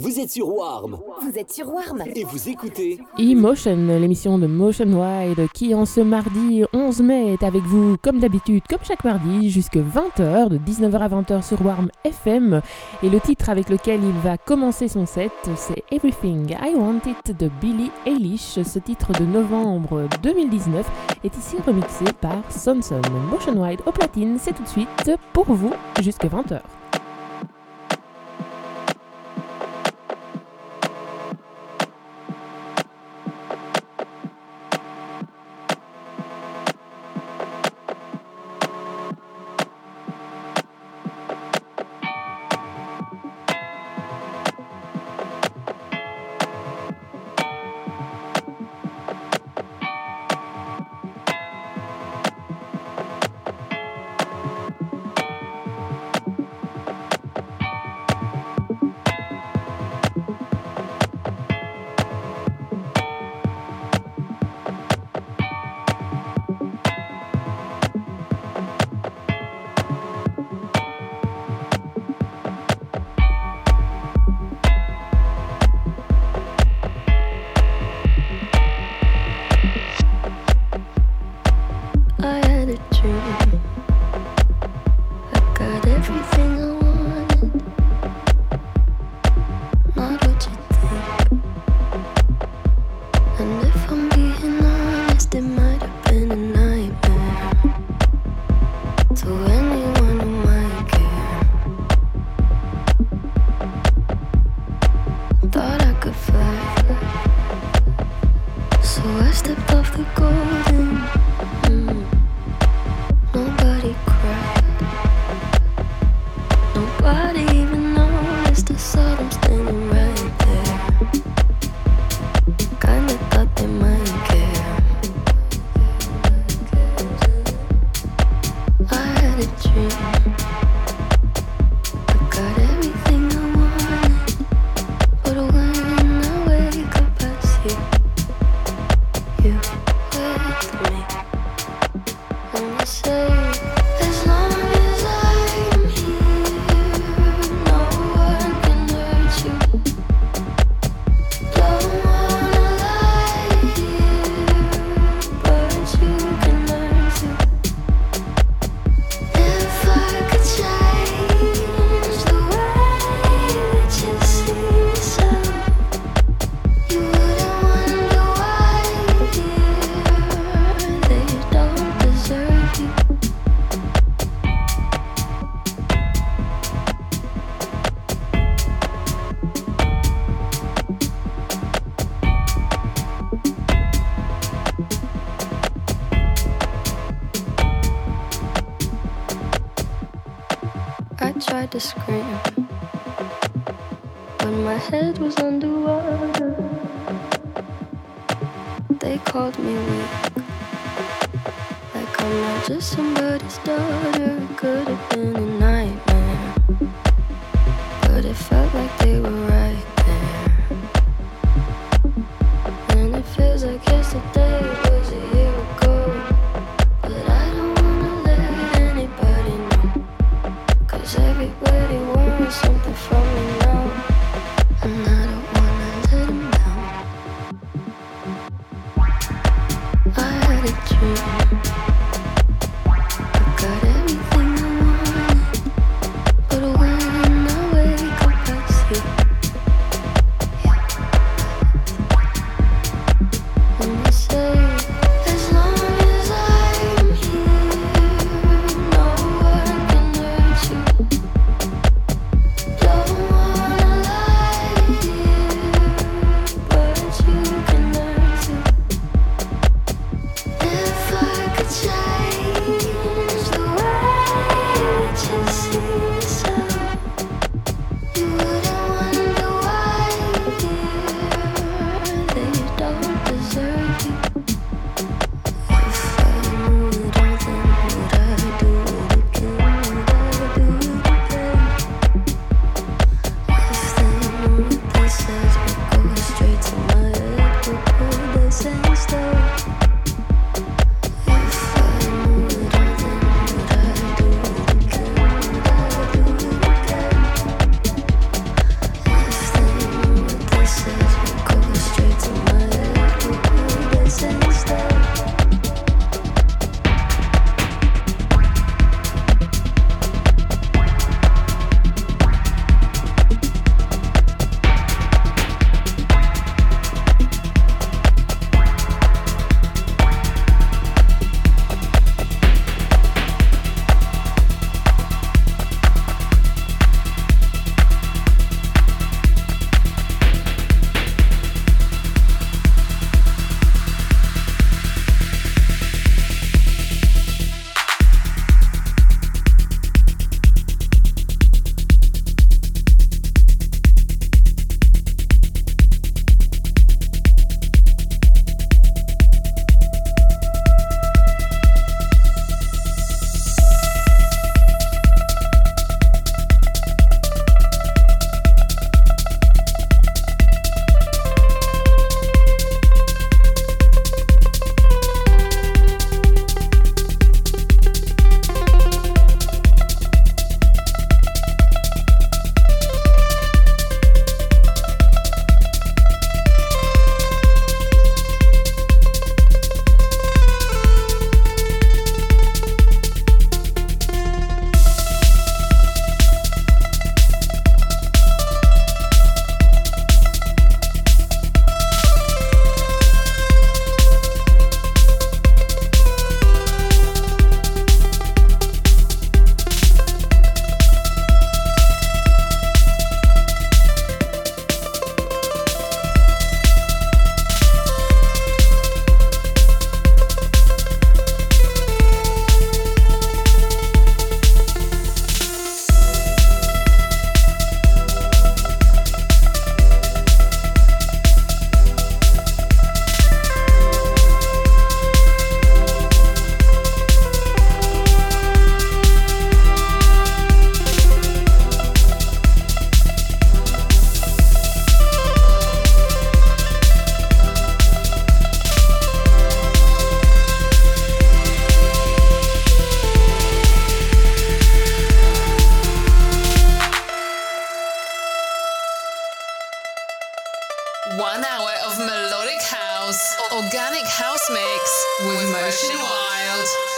Vous êtes sur Warm. Vous êtes sur Warm. Et vous écoutez E-Motion, l'émission de Motion Wide qui en ce mardi 11 mai est avec vous comme d'habitude, comme chaque mardi, jusque 20h, de 19h à 20h sur Warm FM. Et le titre avec lequel il va commencer son set, c'est Everything I Want It de Billie Eilish. Ce titre de novembre 2019 est ici remixé par Sonson. Motion Wide au platine, c'est tout de suite pour vous jusque 20h. One hour of melodic house, organic house mix with Motion Wild.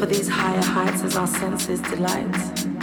For these higher heights as our senses delight.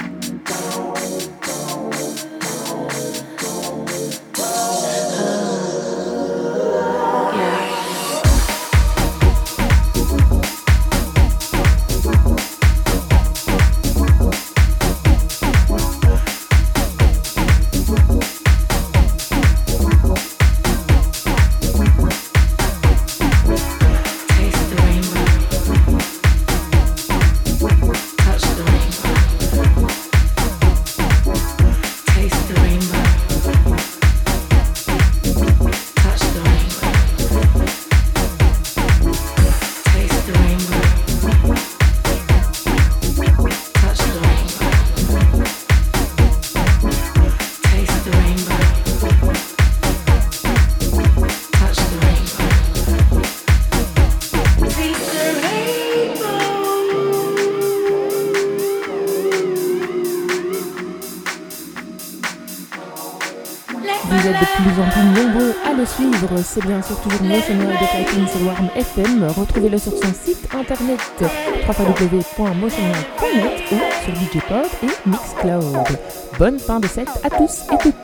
suivre, c'est bien sûr toujours le sonore de Typing sur Warm FM. Retrouvez-le sur son site internet www.motionwave.net ou sur DJPod et Mixcloud. Bonne fin de set à tous et toutes.